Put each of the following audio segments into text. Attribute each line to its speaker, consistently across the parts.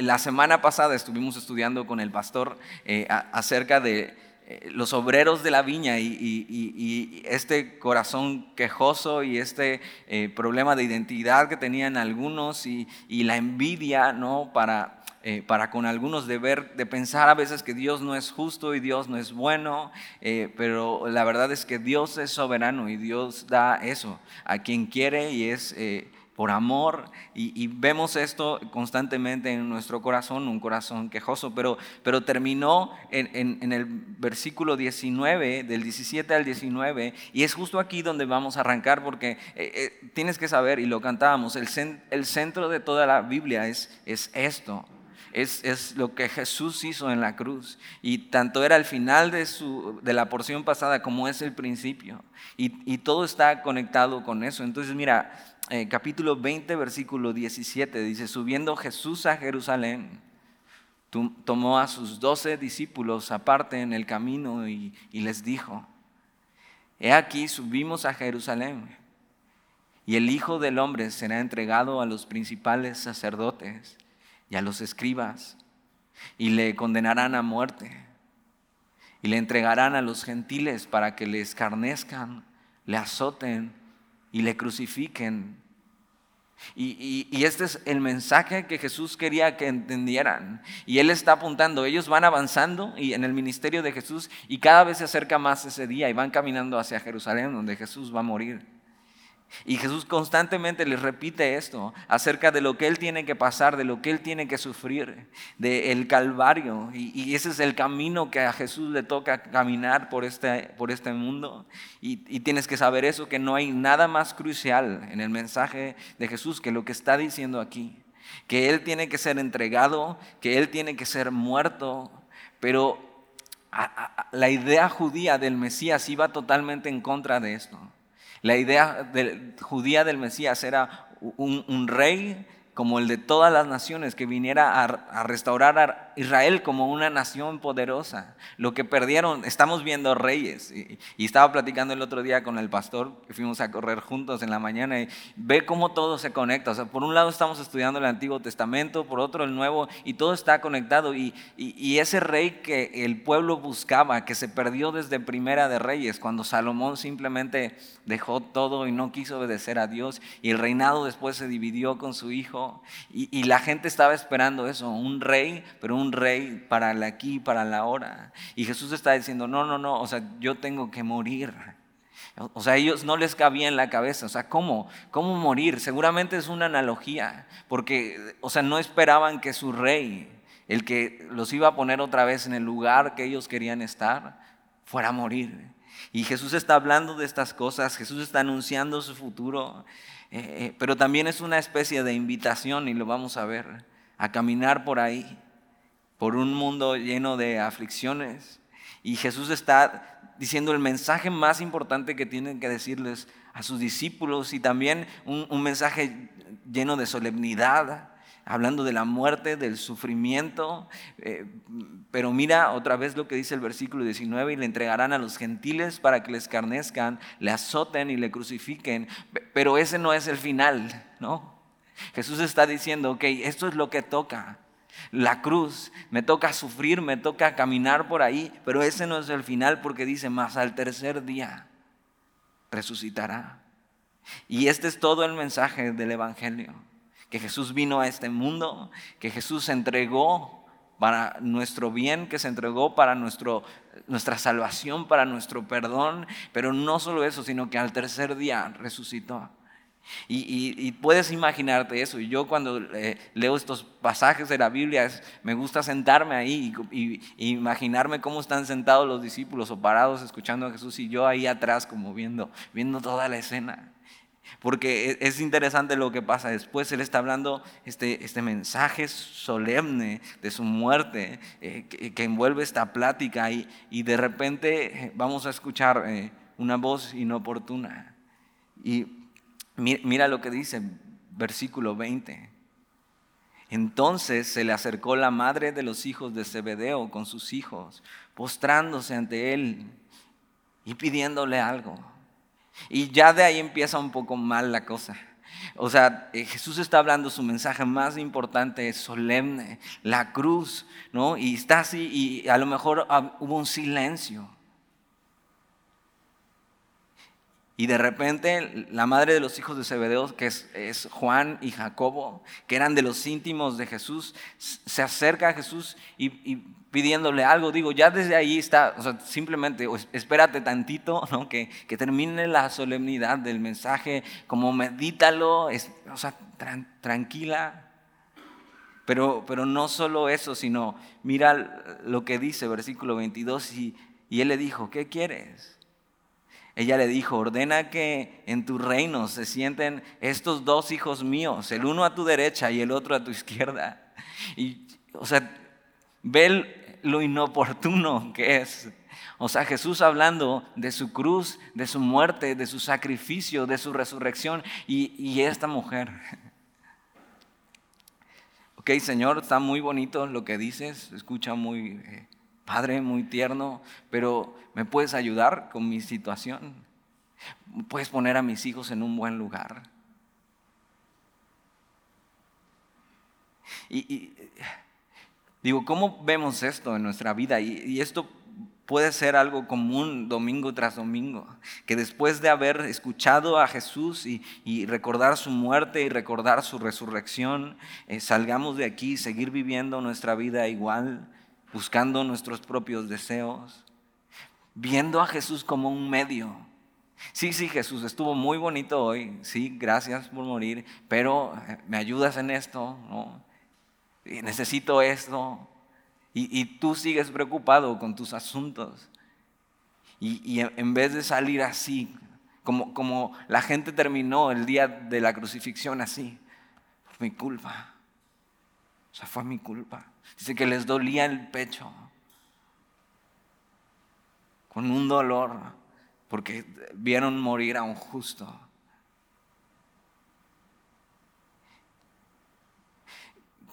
Speaker 1: la semana pasada estuvimos estudiando con el pastor eh, acerca de eh, los obreros de la viña y, este corazón quejoso y este eh, problema de identidad que tenían algunos y, la envidia, ¿no? Para, para con algunos de ver, de pensar a veces que Dios no es justo y Dios no es bueno, pero la verdad es que Dios es soberano y Dios da eso a quien quiere y es por amor, y, vemos esto constantemente en nuestro corazón, un corazón quejoso, pero, pero terminó en, el versículo 19, del 17 al 19, y es justo aquí donde vamos a arrancar, porque eh, eh, tienes que saber, y lo cantábamos, el, el centro de toda la Biblia es, es esto. Es, es, lo que Jesús hizo en la cruz. Y tanto era el final de, su, de la porción pasada como es el principio. Y, y todo está conectado con eso. Entonces, mira, eh, capítulo 20, versículo 17, dice, subiendo Jesús a Jerusalén, tomó a sus doce discípulos aparte en el camino y, y les dijo, he aquí subimos a Jerusalén y el Hijo del Hombre será entregado a los principales sacerdotes y a los escribas y le condenarán a muerte y le entregarán a los gentiles para que le escarnezcan, le azoten y le crucifiquen. Y, este es el mensaje que Jesús quería que entendieran. Y Él está apuntando, ellos van avanzando y en el ministerio de Jesús y cada vez se acerca más ese día y van caminando hacia Jerusalén donde Jesús va a morir. Y Jesús constantemente les repite esto acerca de lo que Él tiene que pasar, de lo que Él tiene que sufrir, del Calvario. Y, ese es el camino que a Jesús le toca caminar por este, por este mundo. Y tienes que saber eso, que no hay nada más crucial en el mensaje de Jesús que lo que está diciendo aquí. Que Él tiene que ser entregado, que Él tiene que ser muerto, pero la idea judía del Mesías iba totalmente en contra de esto. La idea judía del Mesías era un, rey como el de todas las naciones, que viniera a, restaurar a Israel como una nación poderosa. Lo que perdieron, estamos viendo reyes. Y, estaba platicando el otro día con el pastor, fuimos a correr juntos en la mañana, y ve cómo todo se conecta. O sea, por un lado estamos estudiando el Antiguo Testamento, por otro el Nuevo, y todo está conectado. Y, y ese rey que el pueblo buscaba, que se perdió desde Primera de Reyes, cuando Salomón simplemente dejó todo y no quiso obedecer a Dios, y el reinado después se dividió con su hijo, y, la gente estaba esperando eso, un rey, pero un rey para el aquí, para la hora. Y Jesús está diciendo, no, no, no, o sea, yo tengo que morir. O sea, ellos no les cabía en la cabeza. O sea, ¿cómo? ¿Cómo morir? Seguramente es una analogía, porque, o sea, no esperaban que su rey, el que los iba a poner otra vez en el lugar que ellos querían estar, fuera a morir. Y Jesús está hablando de estas cosas, Jesús está anunciando su futuro, eh, eh, pero también es una especie de invitación, y lo vamos a ver, a caminar por ahí, por un mundo lleno de aflicciones. Y Jesús está diciendo el mensaje más importante que tienen que decirles a sus discípulos y también un mensaje lleno de solemnidad, hablando de la muerte, del sufrimiento. Eh, pero mira otra vez lo que dice el versículo 19, y le entregarán a los gentiles para que les carnezcan, le azoten y le crucifiquen. Pero ese no es el final, ¿no? Jesús está diciendo, ok, esto es lo que toca. La cruz, me toca sufrir, me toca caminar por ahí, pero ese no es el final porque dice, más al tercer día resucitará. Y este es todo el mensaje del Evangelio que Jesús vino a este mundo, que Jesús se entregó para nuestro bien, que se entregó para nuestro, nuestra salvación, para nuestro perdón, pero no solo eso, sino que al tercer día resucitó. Y, puedes imaginarte eso. Y yo cuando eh, leo estos pasajes de la Biblia, me gusta sentarme ahí y, imaginarme cómo están sentados los discípulos o parados escuchando a Jesús y yo ahí atrás como viendo, viendo toda la escena. Porque e, es interesante lo que pasa después. Él está hablando este, este mensaje solemne de su muerte eh, que, envuelve esta plática y, de repente eh, vamos a escuchar una voz inoportuna. Y mira lo que dice versículo 20. Entonces se le acercó la madre de los hijos de Zebedeo con sus hijos, postrándose ante él y pidiéndole algo. Y ya de ahí empieza un poco mal la cosa. O sea, eh, Jesús está hablando su mensaje más importante, solemne, la cruz, ¿no? Y está así y a lo mejor ah, hubo un silencio. Y de repente la madre de los hijos de Zebedeo, que es, Juan y Jacobo, que eran de los íntimos de Jesús, se acerca a Jesús y, pidiéndole algo. Digo, ya desde ahí está, o sea, simplemente espérate tantito, ¿no? que, termine la solemnidad del mensaje, como medítalo, o sea, tranquila. Pero, pero no solo eso, sino mira lo que dice versículo 22 y, y él le dijo, ¿qué quieres? Ella le dijo, ordena que en tu reino se sienten estos dos hijos míos, el uno a tu derecha y el otro a tu izquierda. Y, o sea, ve lo inoportuno que es. O sea, Jesús hablando de su cruz, de su muerte, de su sacrificio, de su resurrección y, esta mujer. Ok, Señor, está muy bonito lo que dices, escucha muy eh, padre, muy tierno, pero ¿me puedes ayudar con mi situación? ¿Puedes poner a mis hijos en un buen lugar? Y, digo, ¿cómo vemos esto en nuestra vida? Y, esto puede ser algo común domingo tras domingo, que después de haber escuchado a Jesús y, recordar su muerte y recordar su resurrección, eh, salgamos de aquí seguir viviendo nuestra vida igual, buscando nuestros propios deseos, viendo a Jesús como un medio. Sí, sí, Jesús, estuvo muy bonito hoy, sí, gracias por morir, pero eh, me ayudas en esto, ¿no? necesito esto, y, tú sigues preocupado con tus asuntos. Y, en vez de salir así, como, como la gente terminó el día de la crucifixión así, mi culpa. O sea, fue mi culpa. Dice que les dolía el pecho. Con un dolor. Porque vieron morir a un justo.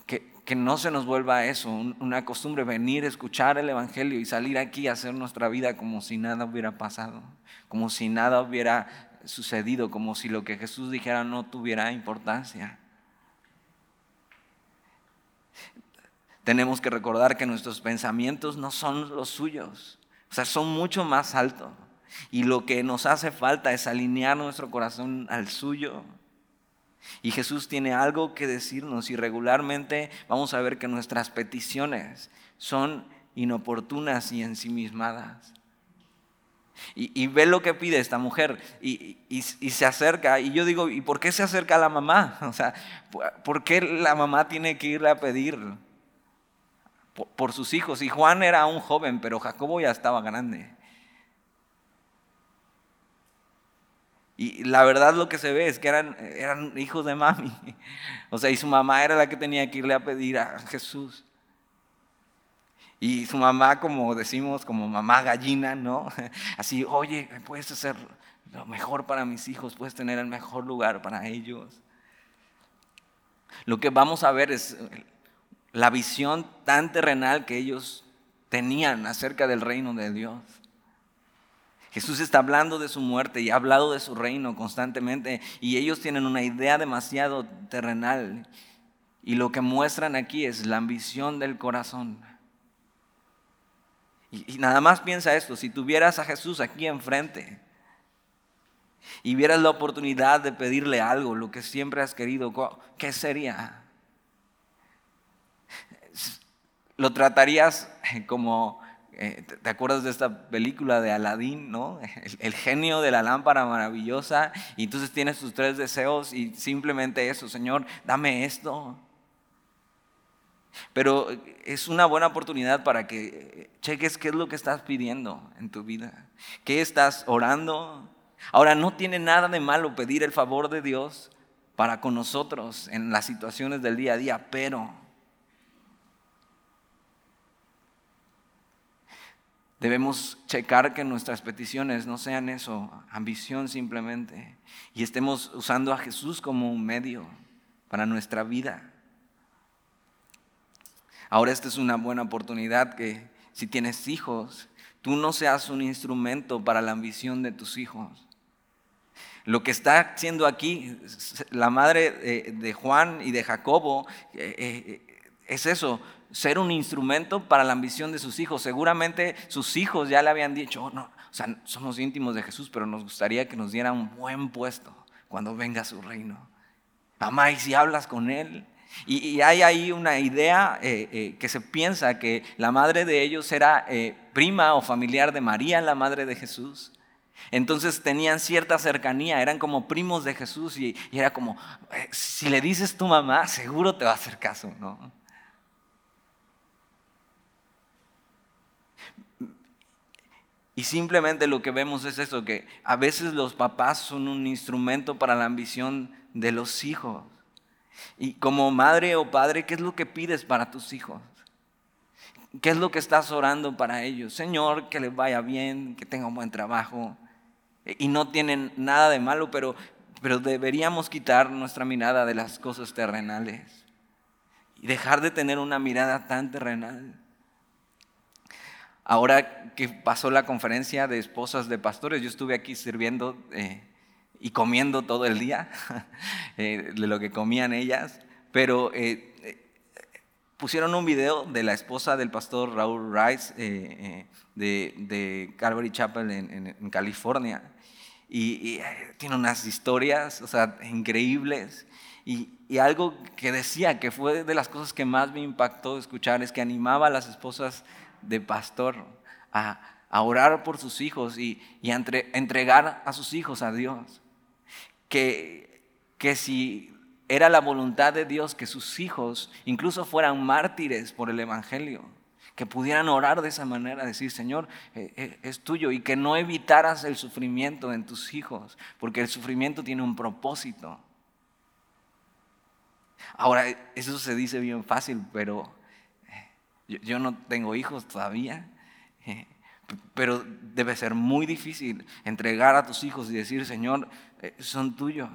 Speaker 1: Que, que no se nos vuelva eso, una costumbre, venir, escuchar el Evangelio y salir aquí a hacer nuestra vida como si nada hubiera pasado, como si nada hubiera sucedido, como si lo que Jesús dijera no tuviera importancia. Tenemos que recordar que nuestros pensamientos no son los suyos, o sea, son mucho más altos. Y lo que nos hace falta es alinear nuestro corazón al suyo. Y Jesús tiene algo que decirnos y regularmente vamos a ver que nuestras peticiones son inoportunas y ensimismadas. Y, y ve lo que pide esta mujer y, y, se acerca. Y yo digo, ¿y por qué se acerca a la mamá? O sea, ¿por qué la mamá tiene que irle a pedir? Por, sus hijos. Y Juan era un joven, pero Jacobo ya estaba grande. Y la verdad lo que se ve es que eran, eran hijos de mami. O sea, y su mamá era la que tenía que irle a pedir a Jesús. Y su mamá, como decimos, como mamá gallina, ¿no? Así, oye, puedes hacer lo mejor para mis hijos, puedes tener el mejor lugar para ellos. Lo que vamos a ver es la visión tan terrenal que ellos tenían acerca del reino de Dios. Jesús está hablando de su muerte y ha hablado de su reino constantemente y ellos tienen una idea demasiado terrenal y lo que muestran aquí es la ambición del corazón. Y, nada más piensa esto, si tuvieras a Jesús aquí enfrente y vieras la oportunidad de pedirle algo, lo que siempre has querido, ¿qué sería? Lo tratarías como, eh, ¿te acuerdas de esta película de Aladín, no? El, genio de la lámpara maravillosa, y entonces tienes tus tres deseos y simplemente eso, Señor, dame esto. Pero es una buena oportunidad para que cheques qué es lo que estás pidiendo en tu vida, qué estás orando. Ahora, no tiene nada de malo pedir el favor de Dios para con nosotros en las situaciones del día a día, pero Debemos checar que nuestras peticiones no sean eso, ambición simplemente, y estemos usando a Jesús como un medio para nuestra vida. Ahora esta es una buena oportunidad que si tienes hijos, tú no seas un instrumento para la ambición de tus hijos. Lo que está haciendo aquí la madre de Juan y de Jacobo eh, eh, es eso, ser un instrumento para la ambición de sus hijos. Seguramente sus hijos ya le habían dicho, oh, no, o sea, somos íntimos de Jesús, pero nos gustaría que nos diera un buen puesto cuando venga su reino. Mamá, ¿y si hablas con él? Y, hay ahí una idea eh, que se piensa que la madre de ellos era prima o familiar de María, la madre de Jesús. Entonces tenían cierta cercanía, eran como primos de Jesús y, era como, eh, si le dices tu mamá, seguro te va a hacer caso, ¿no? Y simplemente lo que vemos es eso, que a veces los papás son un instrumento para la ambición de los hijos. Y como madre o padre, ¿qué es lo que pides para tus hijos? ¿Qué es lo que estás orando para ellos? Señor, que les vaya bien, que tenga un buen trabajo, y no tienen nada de malo, pero, pero deberíamos quitar nuestra mirada de las cosas terrenales y dejar de tener una mirada tan terrenal. Ahora que pasó la conferencia de esposas de pastores, yo estuve aquí sirviendo eh, y comiendo todo el día eh, de lo que comían ellas, pero eh, pusieron un video de la esposa del pastor Raúl Rice de, Calvary Chapel en California y, eh, tiene unas historias, o sea, increíbles. Y, algo que decía que fue de las cosas que más me impactó escuchar es que animaba a las esposas de pastor a, orar por sus hijos y, a entregar a sus hijos a Dios. Que, que si era la voluntad de Dios que sus hijos incluso fueran mártires por el Evangelio, que pudieran orar de esa manera, decir, Señor, eh, eh, es tuyo, y que no evitaras el sufrimiento en tus hijos, porque el sufrimiento tiene un propósito. Ahora, eso se dice bien fácil, pero eh, yo, no tengo hijos todavía, pero debe ser muy difícil entregar a tus hijos y decir, Señor, son tuyos.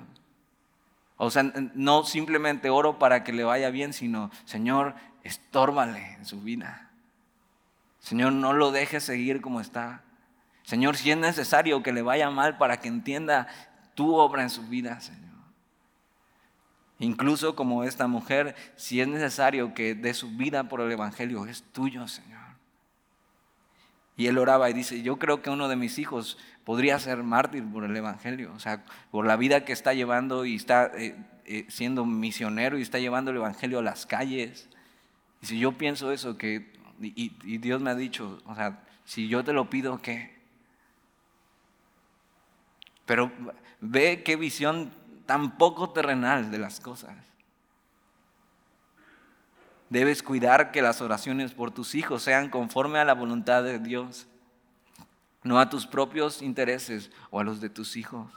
Speaker 1: O sea, no simplemente oro para que le vaya bien, sino, Señor, estórbale en su vida. Señor, no lo dejes seguir como está. Señor, si es necesario que le vaya mal para que entienda tu obra en su vida, Señor. Incluso como esta mujer, si es necesario que dé su vida por el Evangelio, es tuyo, Señor. Y él oraba y dice, yo creo que uno de mis hijos podría ser mártir por el Evangelio, o sea, por la vida que está llevando y está eh, eh, siendo misionero y está llevando el Evangelio a las calles. Y si yo pienso eso, que y, Dios me ha dicho, o sea, si yo te lo pido, ¿qué? Pero ve qué visión tan poco terrenal de las cosas. Debes cuidar que las oraciones por tus hijos sean conforme a la voluntad de Dios, no a tus propios intereses o a los de tus hijos.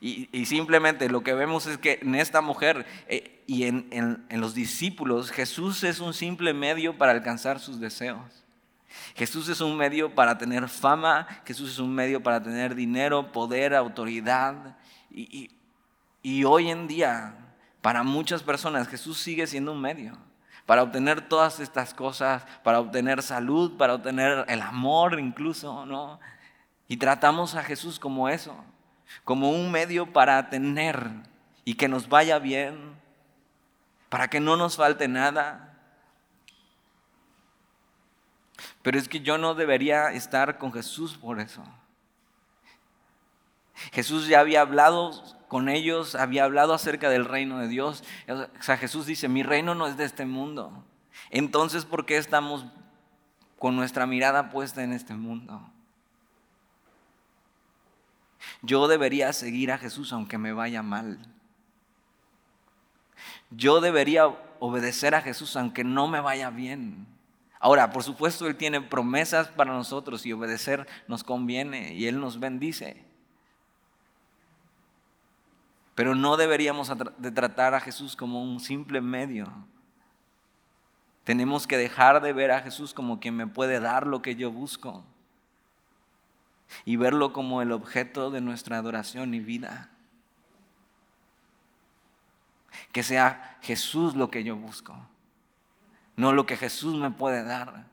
Speaker 1: Y, simplemente lo que vemos es que en esta mujer eh, y en, los discípulos, Jesús es un simple medio para alcanzar sus deseos. Jesús es un medio para tener fama, Jesús es un medio para tener dinero, poder, autoridad. Y, y hoy en día, para muchas personas, Jesús sigue siendo un medio para obtener todas estas cosas, para obtener salud, para obtener el amor incluso, ¿no? Y tratamos a Jesús como eso como un medio para tener y que nos vaya bien, para que no nos falte nada. Pero es que yo no debería estar con Jesús por eso. Jesús ya había hablado con ellos, había hablado acerca del reino de Dios. O sea, Jesús dice, mi reino no es de este mundo. Entonces, ¿por qué estamos con nuestra mirada puesta en este mundo? Yo debería seguir a Jesús aunque me vaya mal. Yo debería obedecer a Jesús aunque no me vaya bien. Ahora, por supuesto, Él tiene promesas para nosotros y obedecer nos conviene y Él nos bendice. Pero no deberíamos de tratar a Jesús como un simple medio. Tenemos que dejar de ver a Jesús como quien me puede dar lo que yo busco y verlo como el objeto de nuestra adoración y vida. Que sea Jesús lo que yo busco, no lo que Jesús me puede dar.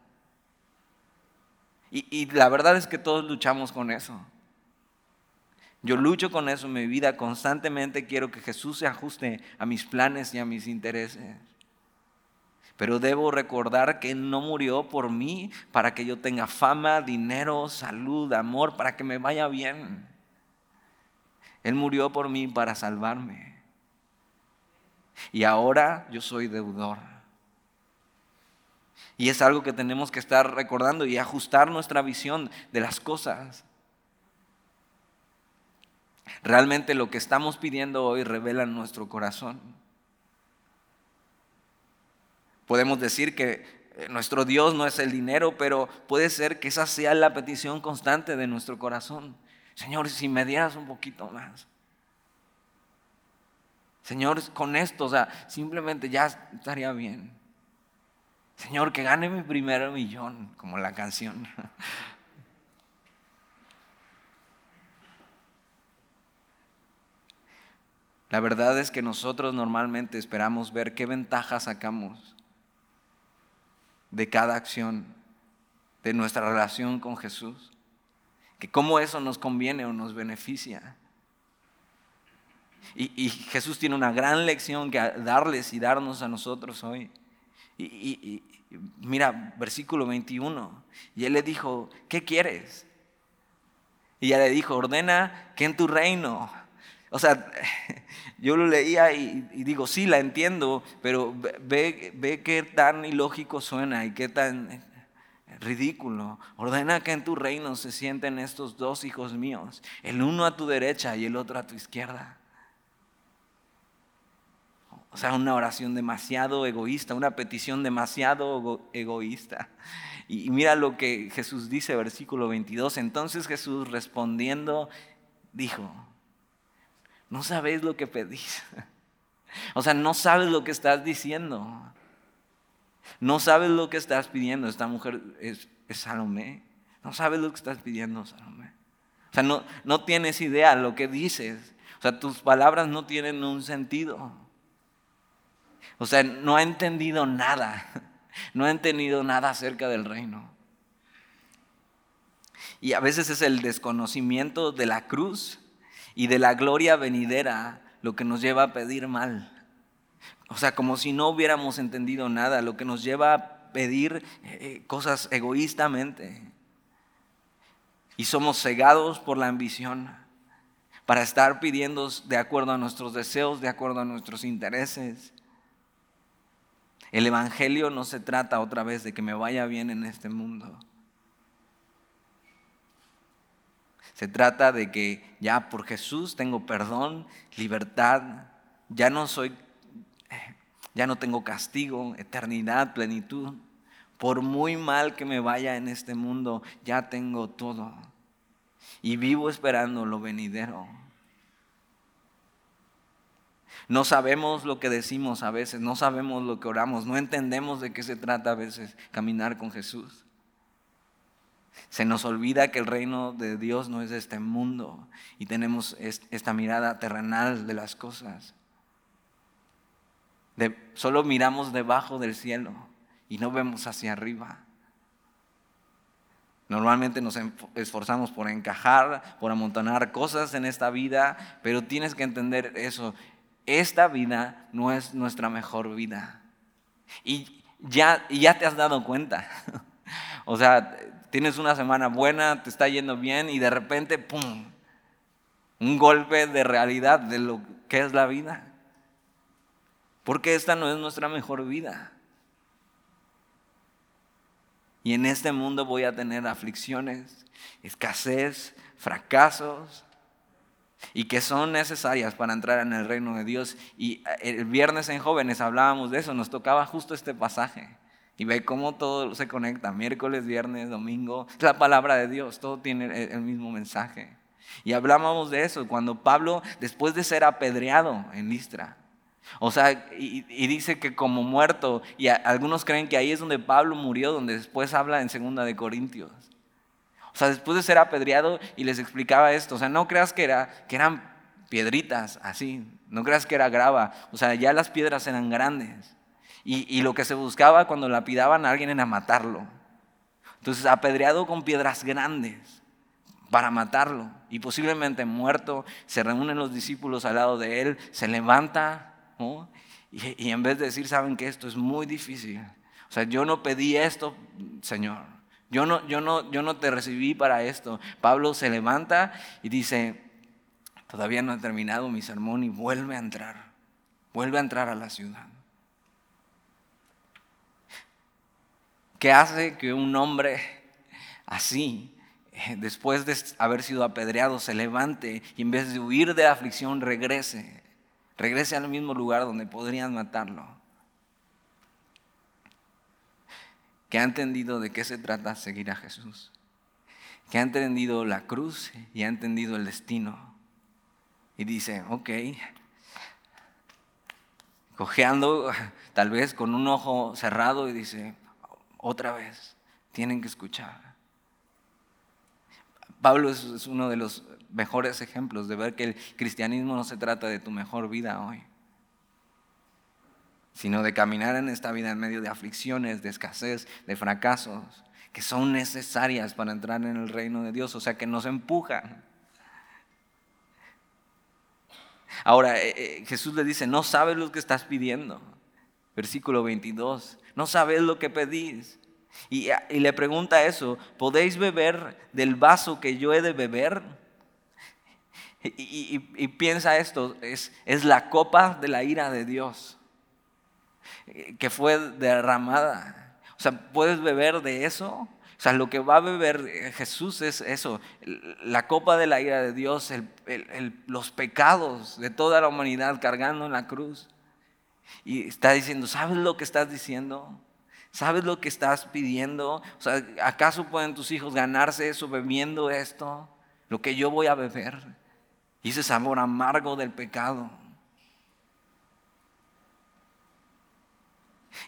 Speaker 1: Y, la verdad es que todos luchamos con eso. Yo lucho con eso en mi vida constantemente. Quiero que Jesús se ajuste a mis planes y a mis intereses. Pero debo recordar que Él no murió por mí para que yo tenga fama, dinero, salud, amor, para que me vaya bien. Él murió por mí para salvarme. Y ahora yo soy deudor. Y es algo que tenemos que estar recordando y ajustar nuestra visión de las cosas. Realmente lo que estamos pidiendo hoy revela nuestro corazón. Podemos decir que eh, nuestro Dios no es el dinero, pero puede ser que esa sea la petición constante de nuestro corazón. Señor, si me dieras un poquito más. Señor, con esto, o sea, simplemente ya estaría bien. Señor, que gane mi primer millón, como la canción. La verdad es que nosotros normalmente esperamos ver qué ventajas sacamos de cada acción, de nuestra relación con Jesús, que cómo eso nos conviene o nos beneficia. Y, Jesús tiene una gran lección que darles y darnos a nosotros hoy. Y, y, mira, versículo 21. Y él le dijo, ¿qué quieres? Y ella le dijo, ordena que en tu reino. O sea, yo lo leía y, digo, sí, la entiendo, pero ve, ve qué tan ilógico suena y qué tan ridículo. Ordena que en tu reino se sienten estos dos hijos míos, el uno a tu derecha y el otro a tu izquierda. O sea, una oración demasiado egoísta, una petición demasiado egoísta. Y mira lo que Jesús dice, versículo 22. Entonces Jesús respondiendo dijo, no sabéis lo que pedís. O sea, no sabes lo que estás diciendo. No sabes lo que estás pidiendo. Esta mujer es, Salomé. No sabes lo que estás pidiendo, Salomé. O sea, no, no tienes idea lo que dices. O sea, tus palabras no tienen un sentido. O sea, no ha entendido nada. No ha entendido nada acerca del reino. Y a veces es el desconocimiento de la cruz y de la gloria venidera lo que nos lleva a pedir mal. O sea, como si no hubiéramos entendido nada, lo que nos lleva a pedir eh, cosas egoístamente. Y somos cegados por la ambición para estar pidiendo de acuerdo a nuestros deseos, de acuerdo a nuestros intereses. El Evangelio no se trata otra vez de que me vaya bien en este mundo. Se trata de que ya por Jesús tengo perdón, libertad, ya no soy, ya no tengo castigo, eternidad, plenitud. Por muy mal que me vaya en este mundo, ya tengo todo. Y vivo esperando lo venidero. No sabemos lo que decimos a veces, no sabemos lo que oramos, no entendemos de qué se trata a veces caminar con Jesús. Se nos olvida que el reino de Dios no es de este mundo y tenemos esta mirada terrenal de las cosas. solo miramos debajo del cielo y no vemos hacia arriba. Normalmente nos esforzamos por encajar, por amontonar cosas en esta vida, pero tienes que entender eso. Esta vida no es nuestra mejor vida. Y ya, ya te has dado cuenta. o sea, tienes una semana buena, te está yendo bien y de repente, ¡pum! Un golpe de realidad de lo que es la vida. Porque esta no es nuestra mejor vida. Y en este mundo voy a tener aflicciones, escasez, fracasos, y que son necesarias para entrar en el reino de Dios. Y el viernes en jóvenes hablábamos de eso, nos tocaba justo este pasaje. Y ve cómo todo se conecta, miércoles, viernes, domingo. La palabra de Dios, todo tiene el mismo mensaje. Y hablábamos de eso cuando Pablo, después de ser apedreado en Listra, o sea, y, dice que como muerto, y algunos creen que ahí es donde Pablo murió, donde después habla en segunda de Corintios. O sea, después de ser apedreado y les explicaba esto, o sea, no creas que, era, que eran piedritas así, no creas que era grava, o sea, ya las piedras eran grandes. Y, lo que se buscaba cuando lapidaban a alguien era matarlo. Entonces, apedreado con piedras grandes para matarlo. Y posiblemente muerto, se reúnen los discípulos al lado de él, se levanta, y, y en vez de decir, saben que esto es muy difícil, o sea, yo no pedí esto, Señor. Yo no, yo, no, yo no te recibí para esto. Pablo se levanta y dice, todavía no he terminado mi sermón y vuelve a entrar. Vuelve a entrar a la ciudad. ¿Qué hace que un hombre así, eh, después de haber sido apedreado, se levante y en vez de huir de la aflicción regrese? Regrese al mismo lugar donde podrían matarlo. Que ha entendido de qué se trata seguir a Jesús, que ha entendido la cruz y ha entendido el destino. Y dice, ok, cojeando tal vez con un ojo cerrado y dice, otra vez, tienen que escuchar. Pablo es, uno de los mejores ejemplos de ver que el cristianismo no se trata de tu mejor vida hoy sino de caminar en esta vida en medio de aflicciones, de escasez, de fracasos, que son necesarias para entrar en el reino de Dios, o sea, que nos empujan. Ahora, eh, eh, Jesús le dice, no sabes lo que estás pidiendo. Versículo 22, no sabes lo que pedís. Y, le pregunta eso, ¿podéis beber del vaso que yo he de beber? Y, piensa esto, es, es la copa de la ira de Dios que fue derramada. O sea, puedes beber de eso. O sea, lo que va a beber Jesús es eso, la copa de la ira de Dios, los pecados de toda la humanidad cargando en la cruz. Y está diciendo, ¿sabes lo que estás diciendo? ¿Sabes lo que estás pidiendo? O sea, ¿acaso pueden tus hijos ganarse eso bebiendo esto? Lo que yo voy a beber. Y ese sabor amargo del pecado.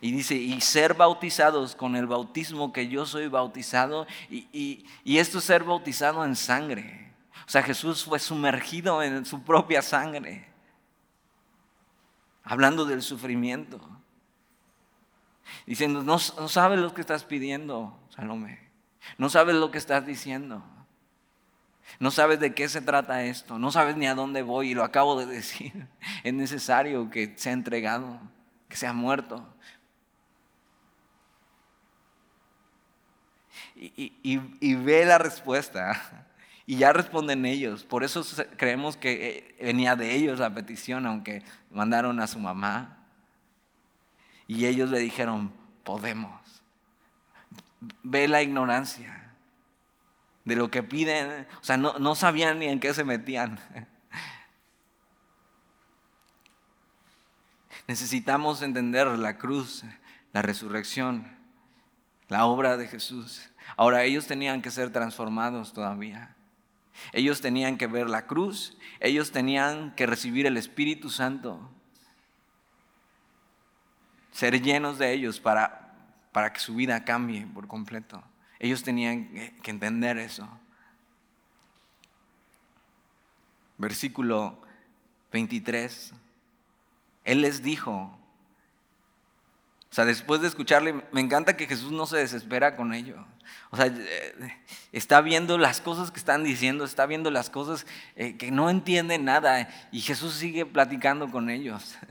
Speaker 1: Y dice, y ser bautizados con el bautismo que yo soy bautizado, y, esto es ser bautizado en sangre. O sea, Jesús fue sumergido en su propia sangre, hablando del sufrimiento. Diciendo, no, no sabes lo que estás pidiendo, Salomé. No sabes lo que estás diciendo. No sabes de qué se trata esto. No sabes ni a dónde voy. Y lo acabo de decir. Es necesario que sea entregado, que sea muerto y, ve la respuesta. Y ya responden ellos. Por eso creemos que eh, venía de ellos la petición, aunque mandaron a su mamá. Y ellos le dijeron, podemos. Ve la ignorancia de lo que piden. O sea, no, no sabían ni en qué se metían. Necesitamos entender la cruz, la resurrección, la obra de Jesús. Ahora ellos tenían que ser transformados todavía. Ellos tenían que ver la cruz, ellos tenían que recibir el Espíritu Santo, ser llenos de ellos para, para que su vida cambie por completo. Ellos tenían que entender eso. Versículo 23. Él les dijo, o sea, después de escucharle, me encanta que Jesús no se desespera con ello. O sea, eh, está viendo las cosas que están diciendo, está viendo las cosas eh, que no entienden nada y Jesús sigue platicando con ellos.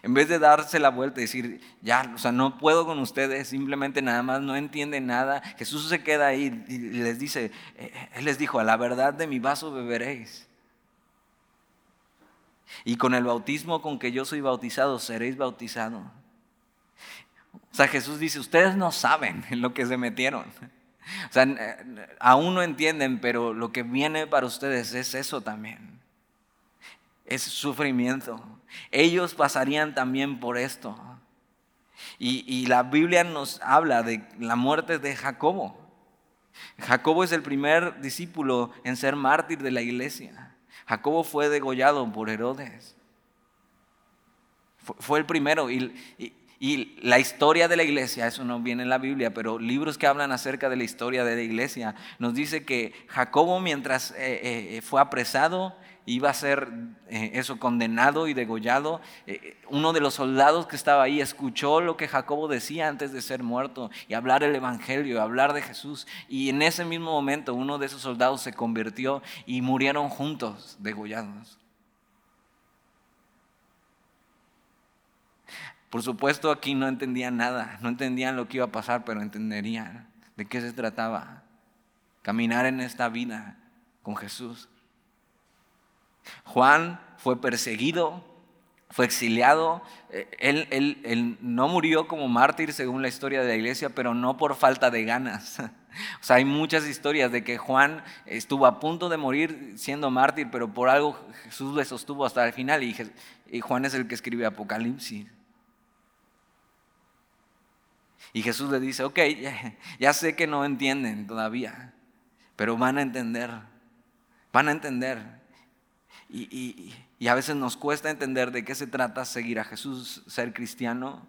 Speaker 1: En vez de darse la vuelta y decir, ya, o sea, no puedo con ustedes, simplemente nada más no entienden nada, Jesús se queda ahí y les dice, eh, Él les dijo, a la verdad de mi vaso beberéis. Y con el bautismo con que yo soy bautizado, seréis bautizados. Sea, Jesús dice, ustedes no saben en lo que se metieron. O sea, aún no entienden, pero lo que viene para ustedes es eso también. Es sufrimiento. Ellos pasarían también por esto. Y, la Biblia nos habla de la muerte de Jacobo. Jacobo es el primer discípulo en ser mártir de la iglesia. Jacobo fue degollado por Herodes. Fue, el primero. Y la historia de la iglesia, eso no viene en la Biblia, pero libros que hablan acerca de la historia de la iglesia, nos dice que Jacobo mientras eh, eh, fue apresado, iba a ser eh, eso condenado y degollado, uno de los soldados que estaba ahí escuchó lo que Jacobo decía antes de ser muerto y hablar el Evangelio, hablar de Jesús. Y en ese mismo momento uno de esos soldados se convirtió y murieron juntos degollados. Por supuesto aquí no entendían nada, no entendían lo que iba a pasar, pero entenderían de qué se trataba. Caminar en esta vida con Jesús. Juan fue perseguido, fue exiliado. Eh, él, él, no murió como mártir según la historia de la iglesia, pero no por falta de ganas. O sea, hay muchas historias de que Juan estuvo a punto de morir siendo mártir, pero por algo Jesús le sostuvo hasta el final y Juan es el que escribe Apocalipsis. Y Jesús le dice, ok, ya, sé que no entienden todavía, pero van a entender, van a entender. Y, y, a veces nos cuesta entender de qué se trata seguir a Jesús, ser cristiano.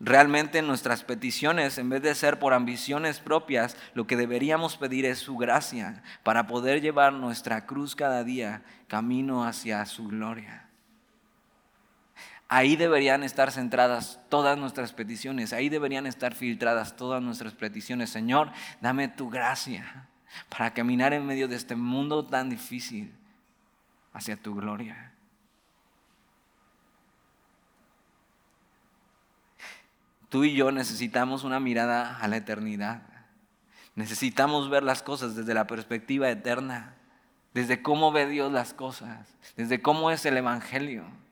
Speaker 1: Realmente nuestras peticiones, en vez de ser por ambiciones propias, lo que deberíamos pedir es su gracia para poder llevar nuestra cruz cada día camino hacia su gloria. Ahí deberían estar centradas todas nuestras peticiones, ahí deberían estar filtradas todas nuestras peticiones. Señor, dame tu gracia para caminar en medio de este mundo tan difícil hacia tu gloria. Tú y yo necesitamos una mirada a la eternidad. Necesitamos ver las cosas desde la perspectiva eterna, desde cómo ve Dios las cosas, desde cómo es el Evangelio.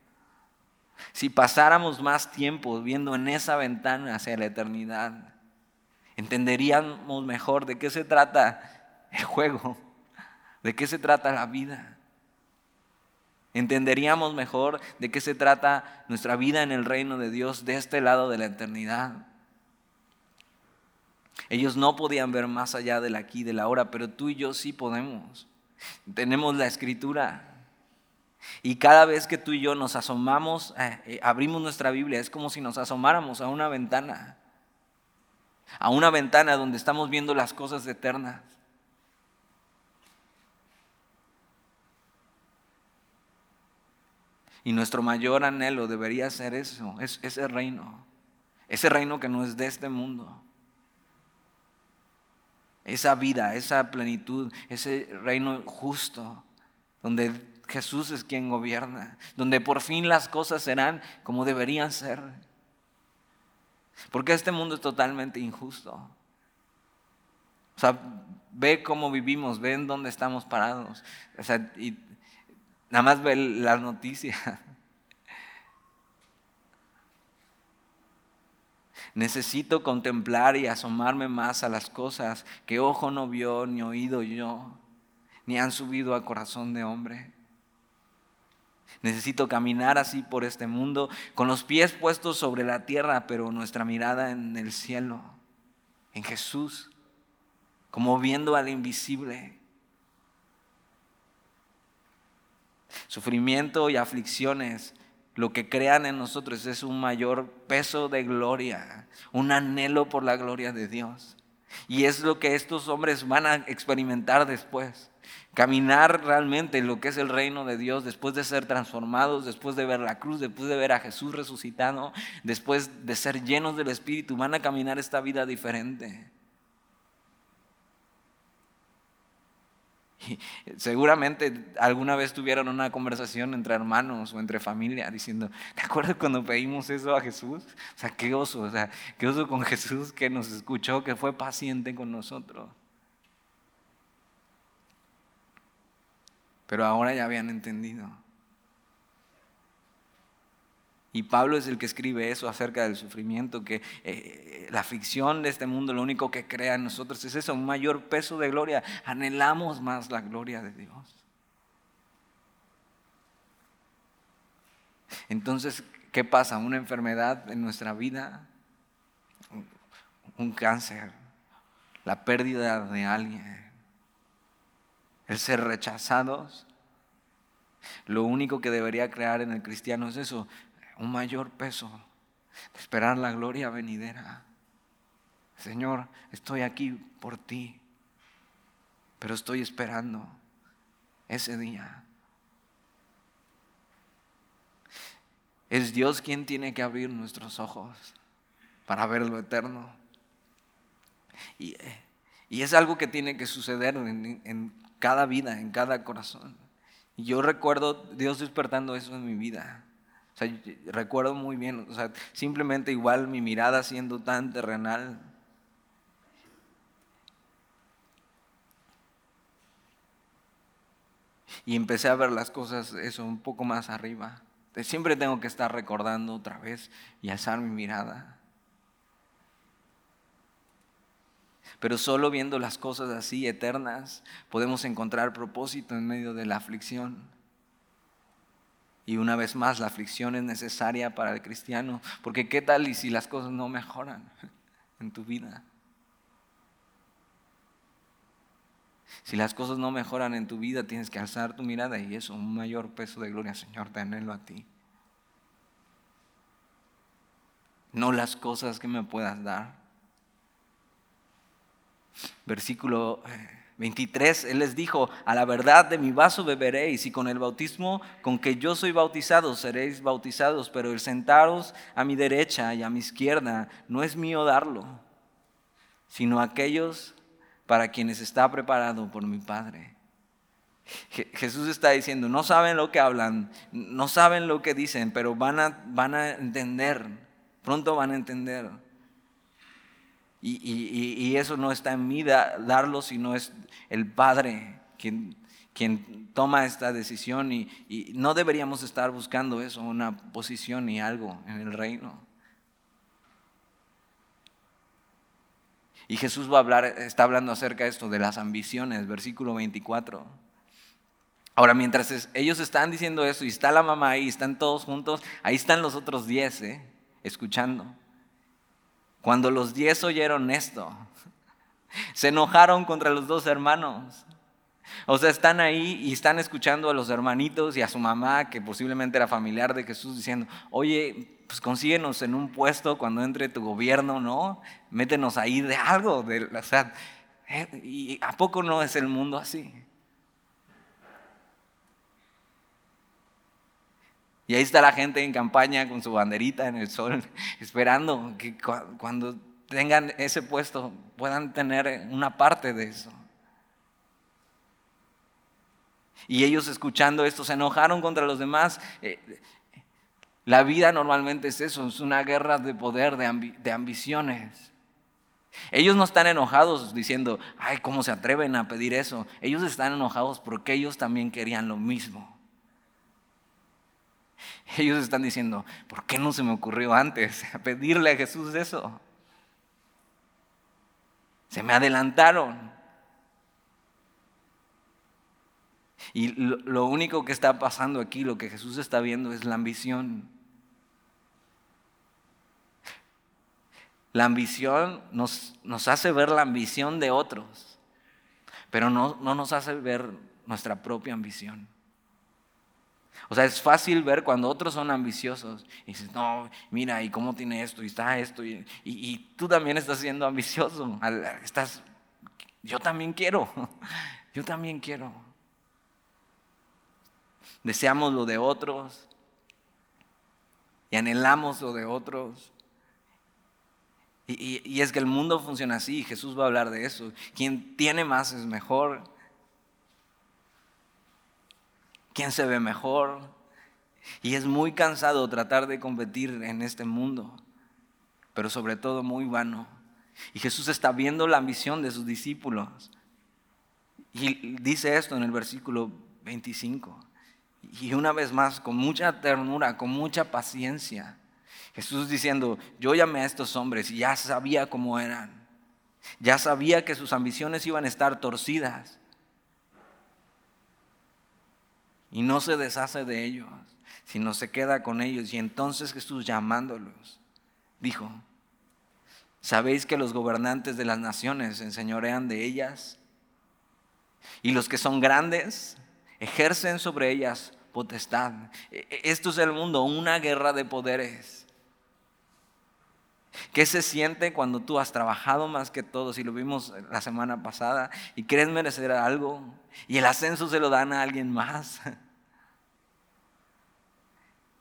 Speaker 1: Si pasáramos más tiempo viendo en esa ventana hacia la eternidad, entenderíamos mejor de qué se trata el juego, de qué se trata la vida. Entenderíamos mejor de qué se trata nuestra vida en el reino de Dios de este lado de la eternidad. Ellos no podían ver más allá del aquí de la hora, pero tú y yo sí podemos. Tenemos la escritura. Y cada vez que tú y yo nos asomamos, eh, eh, abrimos nuestra Biblia, es como si nos asomáramos a una ventana, a una ventana donde estamos viendo las cosas eternas. Y nuestro mayor anhelo debería ser eso, es ese reino, ese reino que no es de este mundo. Esa vida, esa plenitud, ese reino justo, donde Jesús es quien gobierna, donde por fin las cosas serán como deberían ser. Porque este mundo es totalmente injusto. O sea, ve cómo vivimos, ve en dónde estamos parados. O sea, y nada más ve las noticias. Necesito contemplar y asomarme más a las cosas que ojo no vio, ni oído yo, ni han subido a corazón de hombre. Necesito caminar así por este mundo, con los pies puestos sobre la tierra, pero nuestra mirada en el cielo, en Jesús, como viendo al invisible. Sufrimiento y aflicciones, lo que crean en nosotros es un mayor peso de gloria, un anhelo por la gloria de Dios. Y es lo que estos hombres van a experimentar después. Caminar realmente en lo que es el reino de Dios después de ser transformados, después de ver la cruz, después de ver a Jesús resucitado, después de ser llenos del Espíritu, van a caminar esta vida diferente. seguramente alguna vez tuvieron una conversación entre hermanos o entre familia diciendo, ¿te acuerdas cuando pedimos eso a Jesús? O sea, qué oso, o sea, qué oso con Jesús que nos escuchó, que fue paciente con nosotros. Pero ahora ya habían entendido. Y Pablo es el que escribe eso acerca del sufrimiento, que eh, la aflicción de este mundo lo único que crea en nosotros es eso, un mayor peso de gloria. Anhelamos más la gloria de Dios. Entonces, ¿qué pasa? Una enfermedad en nuestra vida, un cáncer, la pérdida de alguien, ser rechazados. Lo único que debería crear en el cristiano es eso, un mayor peso esperar la gloria venidera. Señor, estoy aquí por ti, pero estoy esperando ese día. Es Dios quien tiene que abrir nuestros ojos para ver lo eterno. Y, es algo que tiene que suceder en, en cada vida, en cada corazón. Y yo recuerdo Dios despertando eso en mi vida. O sea, recuerdo muy bien, simplemente igual mi mirada siendo tan terrenal. Y empecé a ver las cosas, eso, un poco más arriba. Siempre tengo que estar recordando otra vez y alzar mi mirada. Pero solo viendo las cosas así eternas podemos encontrar propósito en medio de la aflicción. Y una vez más, la aflicción es necesaria para el cristiano, porque ¿qué tal y si las cosas no mejoran en tu vida? Si las cosas no mejoran en tu vida, tienes que alzar tu mirada y eso, un mayor peso de gloria, Señor, tenerlo a ti. No las cosas que me puedas dar. Versículo eh, 23, Él les dijo, a la verdad de mi vaso beberéis y con el bautismo con que yo soy bautizado seréis bautizados, pero el sentaros a mi derecha y a mi izquierda no es mío darlo, sino aquellos para quienes está preparado por mi Padre. Jesús está diciendo, no saben lo que hablan, no saben lo que dicen, pero van a, van a entender, pronto van a entender. Y, eso no está en mí darlo, sino es el Padre quien, quien toma esta decisión y, no deberíamos estar buscando eso, una posición y algo en el reino. Y Jesús va a hablar, está hablando acerca de esto, de las ambiciones, versículo 24. Ahora, mientras ellos están diciendo eso y está la mamá ahí, están todos juntos, ahí están los otros diez, ¿eh? escuchando. Cuando los diez oyeron esto, se enojaron contra los dos hermanos. O sea, están ahí y están escuchando a los hermanitos y a su mamá, que posiblemente era familiar de Jesús, diciendo, oye, pues consíguenos en un puesto cuando entre tu gobierno, ¿no? Métenos ahí de algo. De, o sea, ¿eh? ¿y a poco no es el mundo así? Y ahí está la gente en campaña con su banderita en el sol, esperando que cuando tengan ese puesto puedan tener una parte de eso. Y ellos escuchando esto se enojaron contra los demás. Eh, la vida normalmente es eso, es una guerra de poder, de, de ambiciones. Ellos no están enojados diciendo, ay, ¿cómo se atreven a pedir eso? Ellos están enojados porque ellos también querían lo mismo. Ellos están diciendo, ¿por qué no se me ocurrió antes pedirle a Jesús eso? Se me adelantaron. Y lo, único que está pasando aquí, lo que Jesús está viendo es la ambición. La ambición nos, nos hace ver la ambición de otros, pero no, no nos hace ver nuestra propia ambición. O sea, es fácil ver cuando otros son ambiciosos y dices, no, mira, ¿y cómo tiene esto? Y está esto. Y, y, tú también estás siendo ambicioso. Estás, yo también quiero. Yo también quiero. Deseamos lo de otros y anhelamos lo de otros. Y, y, es que el mundo funciona así, Jesús va a hablar de eso. Quien tiene más es mejor, quién se ve mejor. Y es muy cansado tratar de competir en este mundo, pero sobre todo muy vano. Y Jesús está viendo la ambición de sus discípulos. Y dice esto en el versículo 25. Y una vez más, con mucha ternura, con mucha paciencia, Jesús diciendo, yo llamé a estos hombres y ya sabía cómo eran. Ya sabía que sus ambiciones iban a estar torcidas y no se deshace de ellos, sino se queda con ellos. Y entonces Jesús llamándolos, dijo, ¿sabéis que los gobernantes de las naciones se enseñorean de ellas? Y los que son grandes ejercen sobre ellas potestad. E, e, esto es el mundo, una guerra de poderes. ¿Qué se siente cuando tú has trabajado más que todos y lo vimos la semana pasada y crees merecer algo y el ascenso se lo dan a alguien más?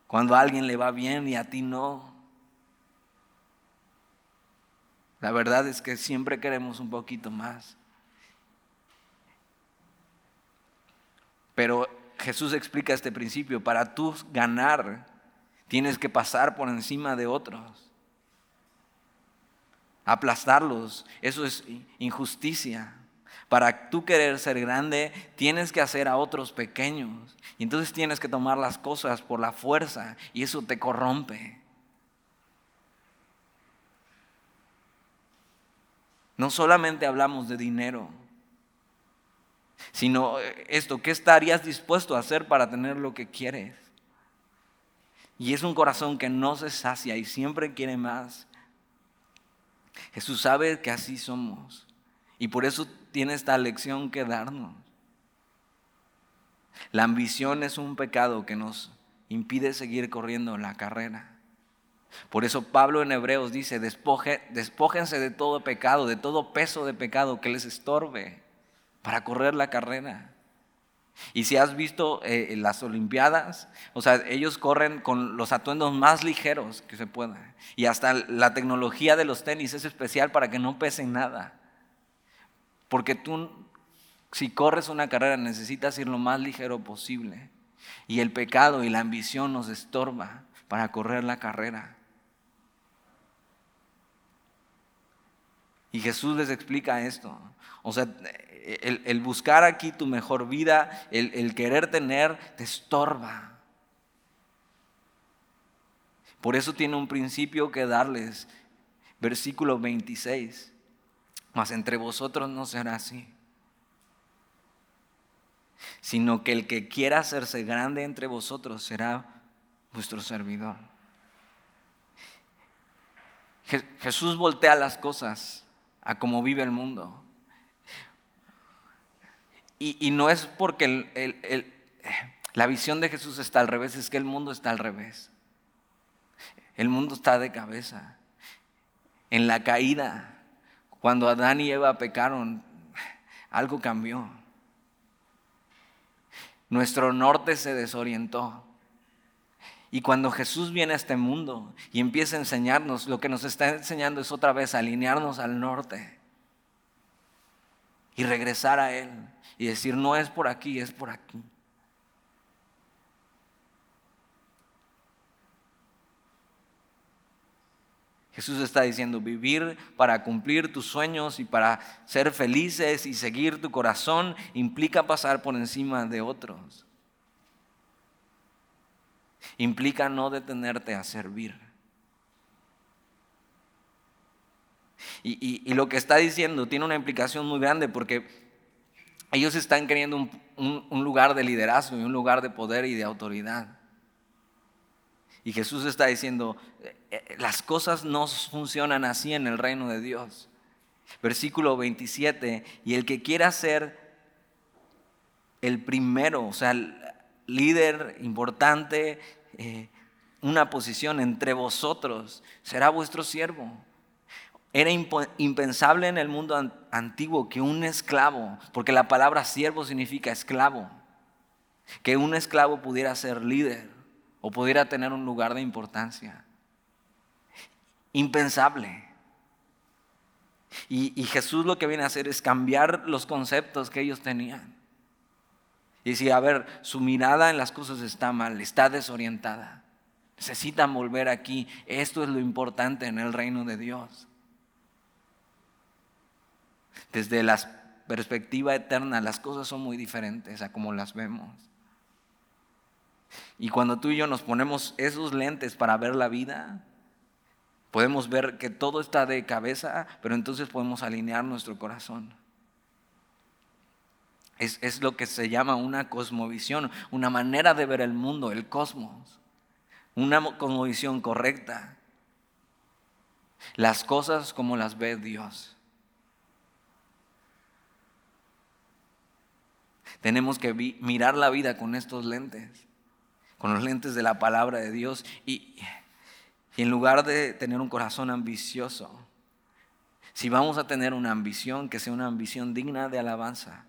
Speaker 1: Cuando a alguien le va bien y a ti no. La verdad es que siempre queremos un poquito más. Pero Jesús explica este principio. Para tú ganar, tienes que pasar por encima de otros. Aplastarlos. Eso es injusticia. Para tú querer ser grande, tienes que hacer a otros pequeños. Y entonces tienes que tomar las cosas por la fuerza. Y eso te corrompe. No solamente hablamos de dinero, sino esto, ¿qué estarías dispuesto a hacer para tener lo que quieres? Y es un corazón que no se sacia y siempre quiere más. Jesús sabe que así somos y por eso tiene esta lección que darnos. La ambición es un pecado que nos impide seguir corriendo la carrera. Por eso Pablo en Hebreos dice, despójense de todo pecado, de todo peso de pecado que les estorbe para correr la carrera. Y si has visto eh, las Olimpiadas, o sea, ellos corren con los atuendos más ligeros que se pueda. Y hasta la tecnología de los tenis es especial para que no pesen nada. Porque tú, si corres una carrera, necesitas ir lo más ligero posible. Y el pecado y la ambición nos estorba para correr la carrera. Y Jesús les explica esto. O sea, el, buscar aquí tu mejor vida, el, querer tener, te estorba. Por eso tiene un principio que darles. Versículo 26. Mas entre vosotros no será así. Sino que el que quiera hacerse grande entre vosotros será vuestro servidor. Jesús voltea las cosas a cómo vive el mundo. Y, no es porque la visión de Jesús está al revés, es que el mundo está al revés. El mundo está de cabeza. En la caída, cuando Adán y Eva pecaron, algo cambió. Nuestro norte se desorientó. Y cuando Jesús viene a este mundo y empieza a enseñarnos, lo que nos está enseñando es otra vez alinearnos al norte y regresar a Él y decir, no es por aquí, es por aquí. Jesús está diciendo, vivir para cumplir tus sueños y para ser felices y seguir tu corazón implica pasar por encima de otros implica no detenerte a servir. Y, lo que está diciendo tiene una implicación muy grande porque ellos están queriendo un, lugar de liderazgo y un lugar de poder y de autoridad. Y Jesús está diciendo, eh, eh, las cosas no funcionan así en el reino de Dios. Versículo 27, y el que quiera ser el primero, o sea, líder importante, eh, una posición entre vosotros, será vuestro siervo. Era impensable en el mundo antiguo que un esclavo, porque la palabra siervo significa esclavo, que un esclavo pudiera ser líder o pudiera tener un lugar de importancia. Impensable. Y, Jesús lo que viene a hacer es cambiar los conceptos que ellos tenían. Y decir, a ver, su mirada en las cosas está mal, está desorientada. Necesitan volver aquí. Esto es lo importante en el reino de Dios. Desde la perspectiva eterna, las cosas son muy diferentes a como las vemos. Y cuando tú y yo nos ponemos esos lentes para ver la vida, podemos ver que todo está de cabeza, pero entonces podemos alinear nuestro corazón. Es, lo que se llama una cosmovisión, una manera de ver el mundo, el cosmos. Una cosmovisión correcta. Las cosas como las ve Dios. Tenemos que mirar la vida con estos lentes, con los lentes de la palabra de Dios. Y, Y en lugar de tener un corazón ambicioso, si vamos a tener una ambición, que sea una ambición digna de alabanza,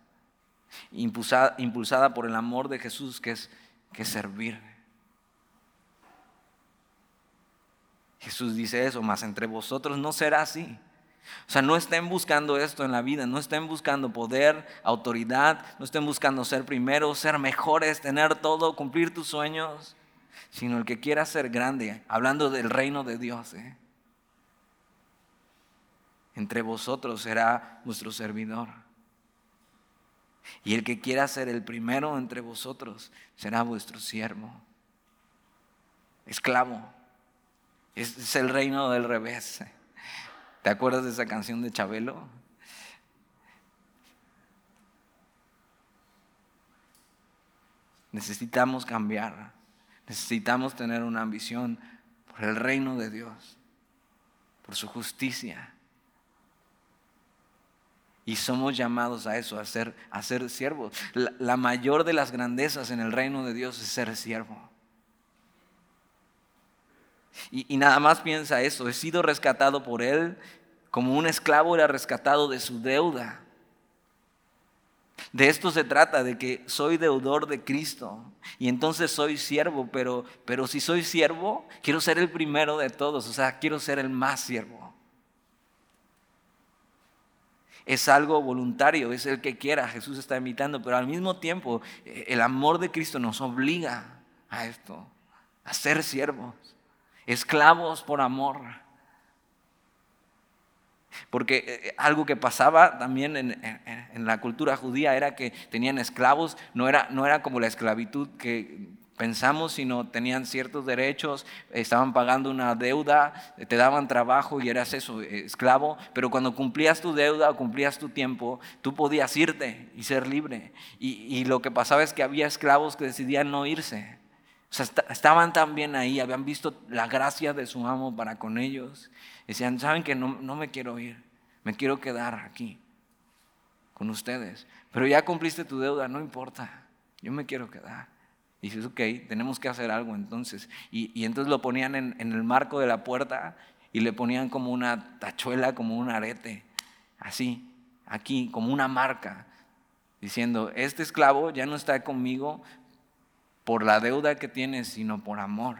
Speaker 1: impulsada, impulsada por el amor de Jesús, que es, que servir. Jesús dice eso, mas entre vosotros no será así. O sea, no estén buscando esto en la vida, no estén buscando poder, autoridad, no estén buscando ser primero, ser mejores, tener todo, cumplir tus sueños, sino el que quiera ser grande, hablando del reino de Dios. ¿eh? Entre vosotros será vuestro servidor. Y el que quiera ser el primero entre vosotros será vuestro siervo, esclavo. Es, el reino del revés. ¿Te acuerdas de esa canción de Chabelo? Necesitamos cambiar. Necesitamos tener una ambición por el reino de Dios, por su justicia. Y somos llamados a eso, a ser, a ser siervos. La, la, mayor de las grandezas en el reino de Dios es ser siervo. Y, nada más piensa eso, he sido rescatado por Él como un esclavo era rescatado de su deuda. De esto se trata, de que soy deudor de Cristo y entonces soy siervo, pero, pero si soy siervo, quiero ser el primero de todos, o sea, quiero ser el más siervo. Es algo voluntario, es el que quiera, Jesús está invitando, pero al mismo tiempo eh, el amor de Cristo nos obliga a esto, a ser siervos esclavos por amor. Porque eh, algo que pasaba también en, la cultura judía era que tenían esclavos, no era, no era como la esclavitud que pensamos, sino tenían ciertos derechos, estaban pagando una deuda, te daban trabajo y eras eso, esclavo, pero cuando cumplías tu deuda o cumplías tu tiempo, tú podías irte y ser libre. y lo que pasaba es que había esclavos que decidían no irse. O sea, estaban también ahí, habían visto la gracia de su amo para con ellos. Decían, saben que no, no me quiero ir, me quiero quedar aquí con ustedes. Pero ya cumpliste tu deuda, no importa, yo me quiero quedar. Y dices, ok, tenemos que hacer algo entonces. Y, y entonces lo ponían en, en, el marco de la puerta y le ponían como una tachuela, como un arete, así, aquí, como una marca, diciendo, este esclavo ya no está conmigo, por la deuda que tienes, sino por amor.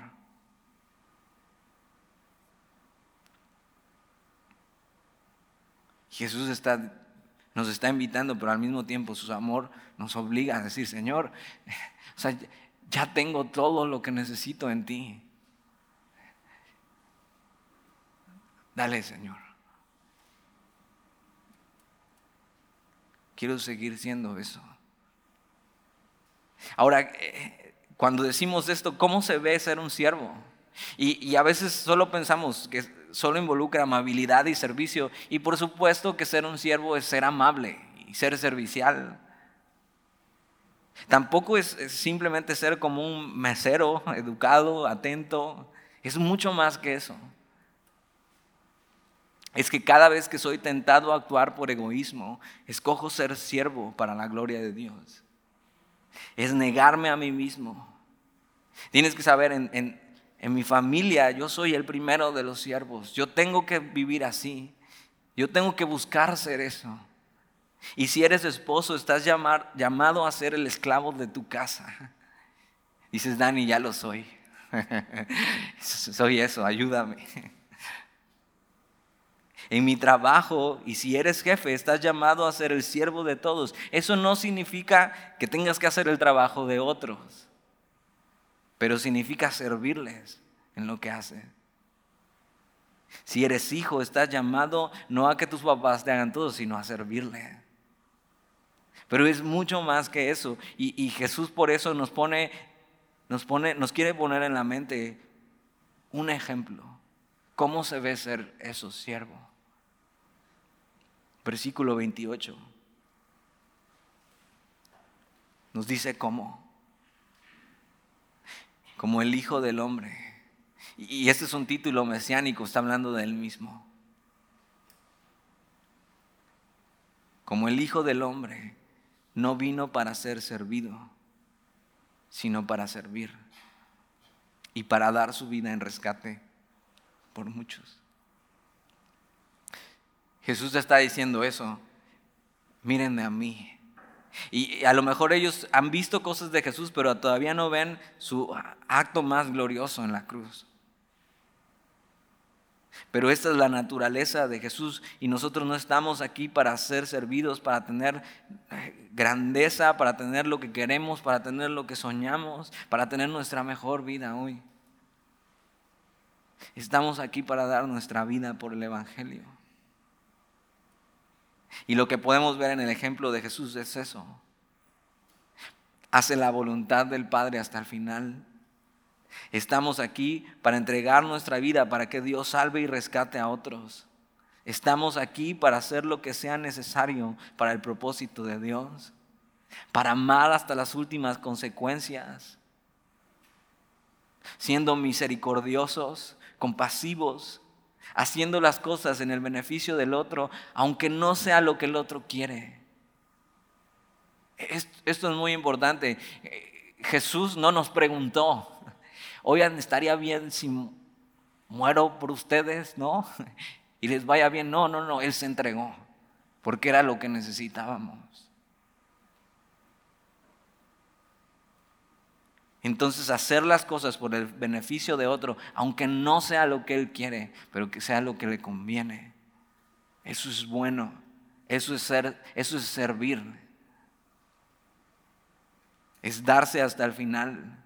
Speaker 1: Jesús está, nos está invitando, pero al mismo tiempo su amor nos obliga a decir, Señor, ya tengo todo lo que necesito en ti. Dale, Señor. Quiero seguir siendo eso. Ahora, eh, cuando decimos esto, ¿cómo se ve ser un siervo? Y, a veces solo pensamos que solo involucra amabilidad y servicio. Y por supuesto que ser un siervo es ser amable y ser servicial. Tampoco es, simplemente ser como un mesero, educado, atento. Es mucho más que eso. Es que cada vez que soy tentado a actuar por egoísmo, escojo ser siervo para la gloria de Dios. Es negarme a mí mismo Tienes que saber, en, mi familia yo soy el primero de los siervos. Yo tengo que vivir así. Yo tengo que buscar ser eso. Y si eres esposo, estás llamado a ser el esclavo de tu casa. Dices, Dani, ya lo soy. soy eso, ayúdame. En mi trabajo, y si eres jefe, estás llamado a ser el siervo de todos. Eso no significa que tengas que hacer el trabajo de otros pero significa servirles en lo que hacen. Si eres hijo, estás llamado no a que tus papás te hagan todo, sino a servirle. Pero es mucho más que eso. Y, Jesús por eso nos pone, nos pone, nos quiere poner en la mente un ejemplo. ¿Cómo se ve ser eso, siervo? Versículo 28. Nos dice cómo como el Hijo del Hombre. Y este es un título mesiánico, está hablando de él mismo. Como el Hijo del Hombre no vino para ser servido, sino para servir y para dar su vida en rescate por muchos. Jesús está diciendo eso. Mírenme a mí. Y a lo mejor ellos han visto cosas de Jesús, pero todavía no ven su acto más glorioso en la cruz. Pero esta es la naturaleza de Jesús y nosotros no estamos aquí para ser servidos, para tener eh, grandeza, para tener lo que queremos, para tener lo que soñamos, para tener nuestra mejor vida hoy. Estamos aquí para dar nuestra vida por el Evangelio. Y lo que podemos ver en el ejemplo de Jesús es eso. Hace la voluntad del Padre hasta el final. Estamos aquí para entregar nuestra vida, para que Dios salve y rescate a otros. Estamos aquí para hacer lo que sea necesario para el propósito de Dios, para amar hasta las últimas consecuencias, siendo misericordiosos, compasivos, haciendo las cosas en el beneficio del otro, aunque no sea lo que el otro quiere. Esto es muy importante. Jesús no nos preguntó, oigan, estaría bien si muero por ustedes, ¿no? Y les vaya bien. No, no, no, Él se entregó, porque era lo que necesitábamos. Entonces hacer las cosas por el beneficio de otro, aunque no sea lo que él quiere, pero que sea lo que le conviene. Eso es bueno. Eso es ser, eso es servir. Es darse hasta el final.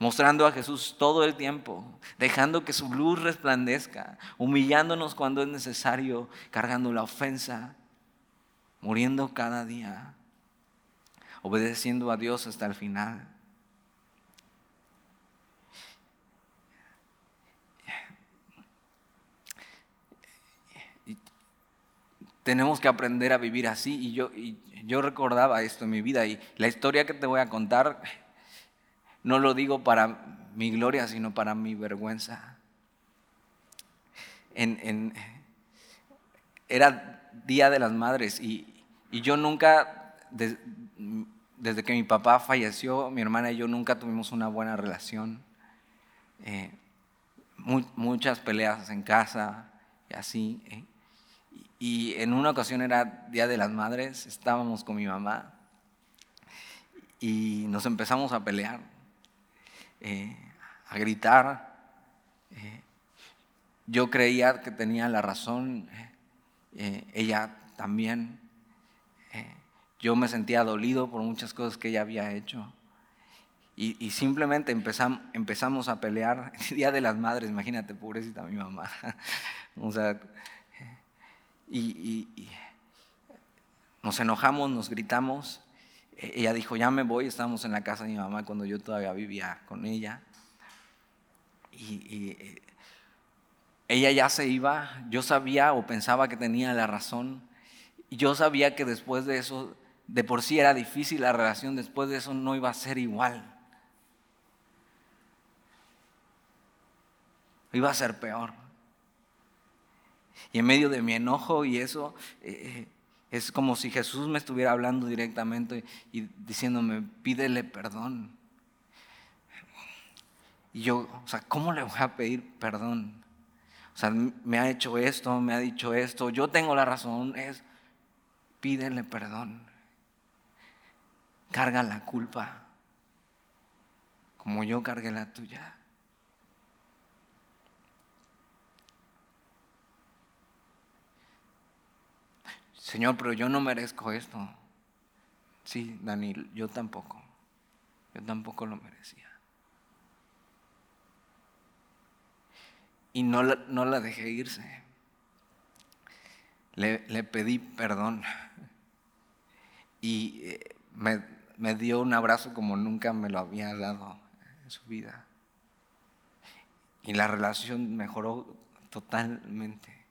Speaker 1: Mostrando a Jesús todo el tiempo, dejando que su luz resplandezca, humillándonos cuando es necesario, cargando la ofensa, muriendo cada día, obedeciendo a Dios hasta el final. Tenemos que aprender a vivir así. Y yo, yo recordaba esto en mi vida y la historia que te voy a contar no lo digo para mi gloria, sino para mi vergüenza. era Día de las Madres y, yo nunca, desde que mi papá falleció, mi hermana y yo nunca tuvimos una buena relación. Eh, muchas peleas en casa y así. Eh. Y en una ocasión era Día de las Madres, estábamos con mi mamá y nos empezamos a pelear, eh, a gritar. Eh, yo creía que tenía la razón, eh, ella también. yo me sentía dolido por muchas cosas que ella había hecho. Y, simplemente empezamos, empezamos a pelear. El Día de las Madres, imagínate, pobrecita mi mamá. y, nos enojamos, nos gritamos. E, ella dijo, ya me voy, estábamos en la casa de mi mamá cuando yo todavía vivía con ella. Y, eh, ella ya se iba, yo sabía o pensaba que tenía la razón. Yo sabía que después de eso, de por sí era difícil la relación, después de eso no iba a ser igual. Iba a ser peor. Y en medio de mi enojo y eso, eh, es como si Jesús me estuviera hablando directamente y diciéndome, pídele perdón. Y yo, o sea, ¿cómo le voy a pedir perdón? O sea, me ha hecho esto, me ha dicho esto, yo tengo la razón, es, pídele perdón. Carga la culpa, como yo cargué la tuya. Señor, pero yo no merezco esto. Sí, Daniel, yo tampoco. Yo tampoco lo merecía. Y no la, no la dejé irse. Le, pedí perdón. Y eh, me, me dio un abrazo como nunca me lo había dado en su vida. Y la relación mejoró totalmente.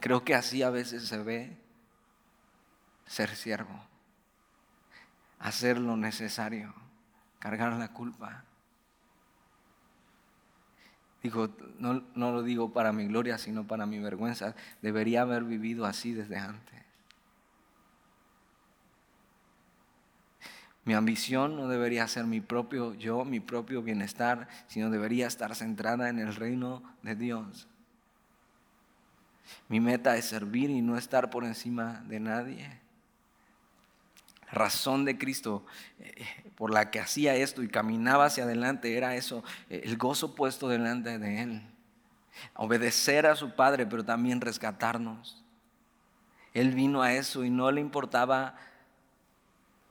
Speaker 1: Creo que así a veces se ve ser siervo, hacer lo necesario, cargar la culpa. Digo, no, no, lo digo para mi gloria, sino para mi vergüenza. Debería haber vivido así desde antes. Mi ambición no debería ser mi propio yo, mi propio bienestar, sino debería estar centrada en el reino de Dios. Mi meta es servir y no estar por encima de nadie. Razón de Cristo eh, por la que hacía esto y caminaba hacia adelante era eso, eh, el gozo puesto delante de Él. Obedecer a su Padre, pero también rescatarnos. Él vino a eso y no le importaba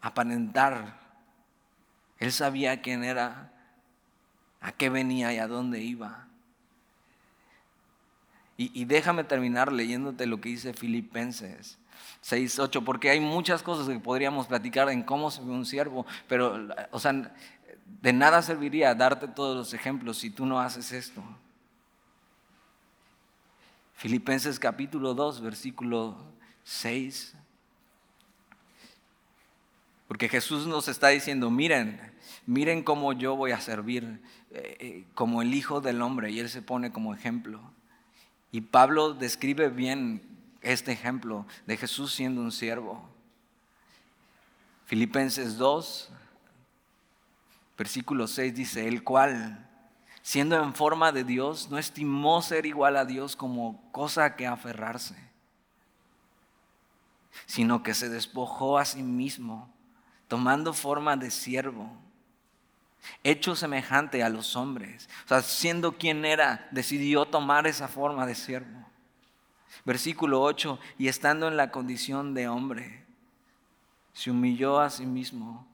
Speaker 1: aparentar. Él sabía quién era, a qué venía y a dónde iba. Y, déjame terminar leyéndote lo que dice Filipenses 6, 8, porque hay muchas cosas que podríamos platicar en cómo se ve un siervo, pero, o sea, de nada serviría darte todos los ejemplos si tú no haces esto. Filipenses capítulo 2, versículo 6. Porque Jesús nos está diciendo, miren, miren cómo yo voy a servir eh, eh, como el Hijo del Hombre, y Él se pone como ejemplo. Y Pablo describe bien este ejemplo de Jesús siendo un siervo. Filipenses 2, versículo 6 dice, el cual, siendo en forma de Dios, no estimó ser igual a Dios como cosa que aferrarse, sino que se despojó a sí mismo, tomando forma de siervo hecho semejante a los hombres. O sea, siendo quien era, decidió tomar esa forma de siervo. Versículo 8, y estando en la condición de hombre, se humilló a sí mismo,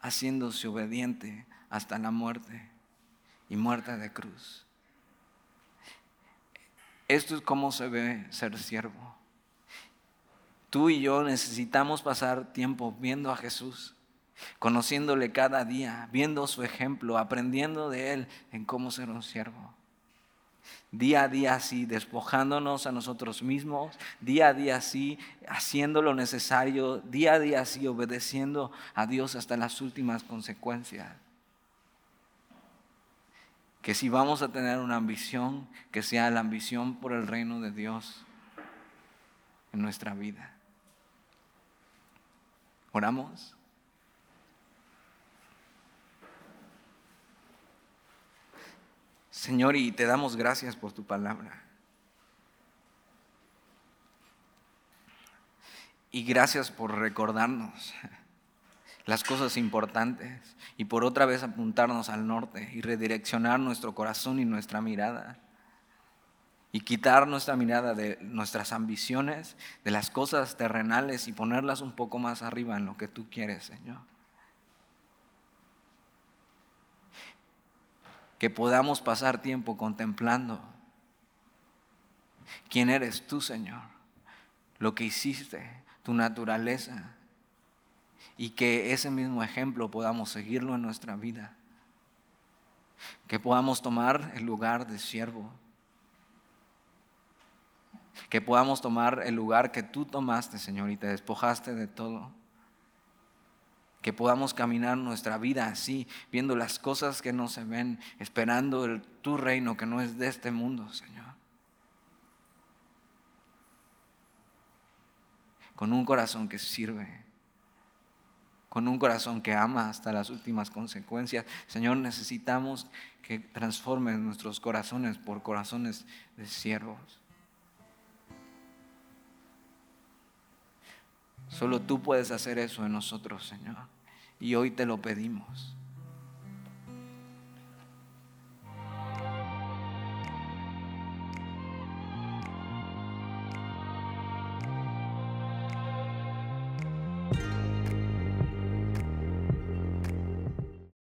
Speaker 1: haciéndose obediente hasta la muerte y muerte de cruz. Esto es como se ve ser siervo. Tú y yo necesitamos pasar tiempo viendo a Jesús conociéndole cada día, viendo su ejemplo, aprendiendo de él en cómo ser un siervo. Día a día así, despojándonos a nosotros mismos, día a día así, haciendo lo necesario, día a día así, obedeciendo a Dios hasta las últimas consecuencias. Que si vamos a tener una ambición, que sea la ambición por el reino de Dios en nuestra vida. Oramos. Señor, y te damos gracias por tu palabra. Y gracias por recordarnos las cosas importantes y por otra vez apuntarnos al norte y redireccionar nuestro corazón y nuestra mirada. Y quitar nuestra mirada de nuestras ambiciones, de las cosas terrenales y ponerlas un poco más arriba en lo que tú quieres, Señor. Que podamos pasar tiempo contemplando quién eres tú, Señor, lo que hiciste, tu naturaleza, y que ese mismo ejemplo podamos seguirlo en nuestra vida, que podamos tomar el lugar de siervo, que podamos tomar el lugar que tú tomaste, Señor, y te despojaste de todo que podamos caminar nuestra vida así, viendo las cosas que no se ven, esperando el, tu reino que no es de este mundo, Señor. Con un corazón que sirve, con un corazón que ama hasta las últimas consecuencias. Señor, necesitamos que transformes nuestros corazones por corazones de siervos. Solo tú puedes hacer eso en nosotros, Señor. Y hoy te lo pedimos.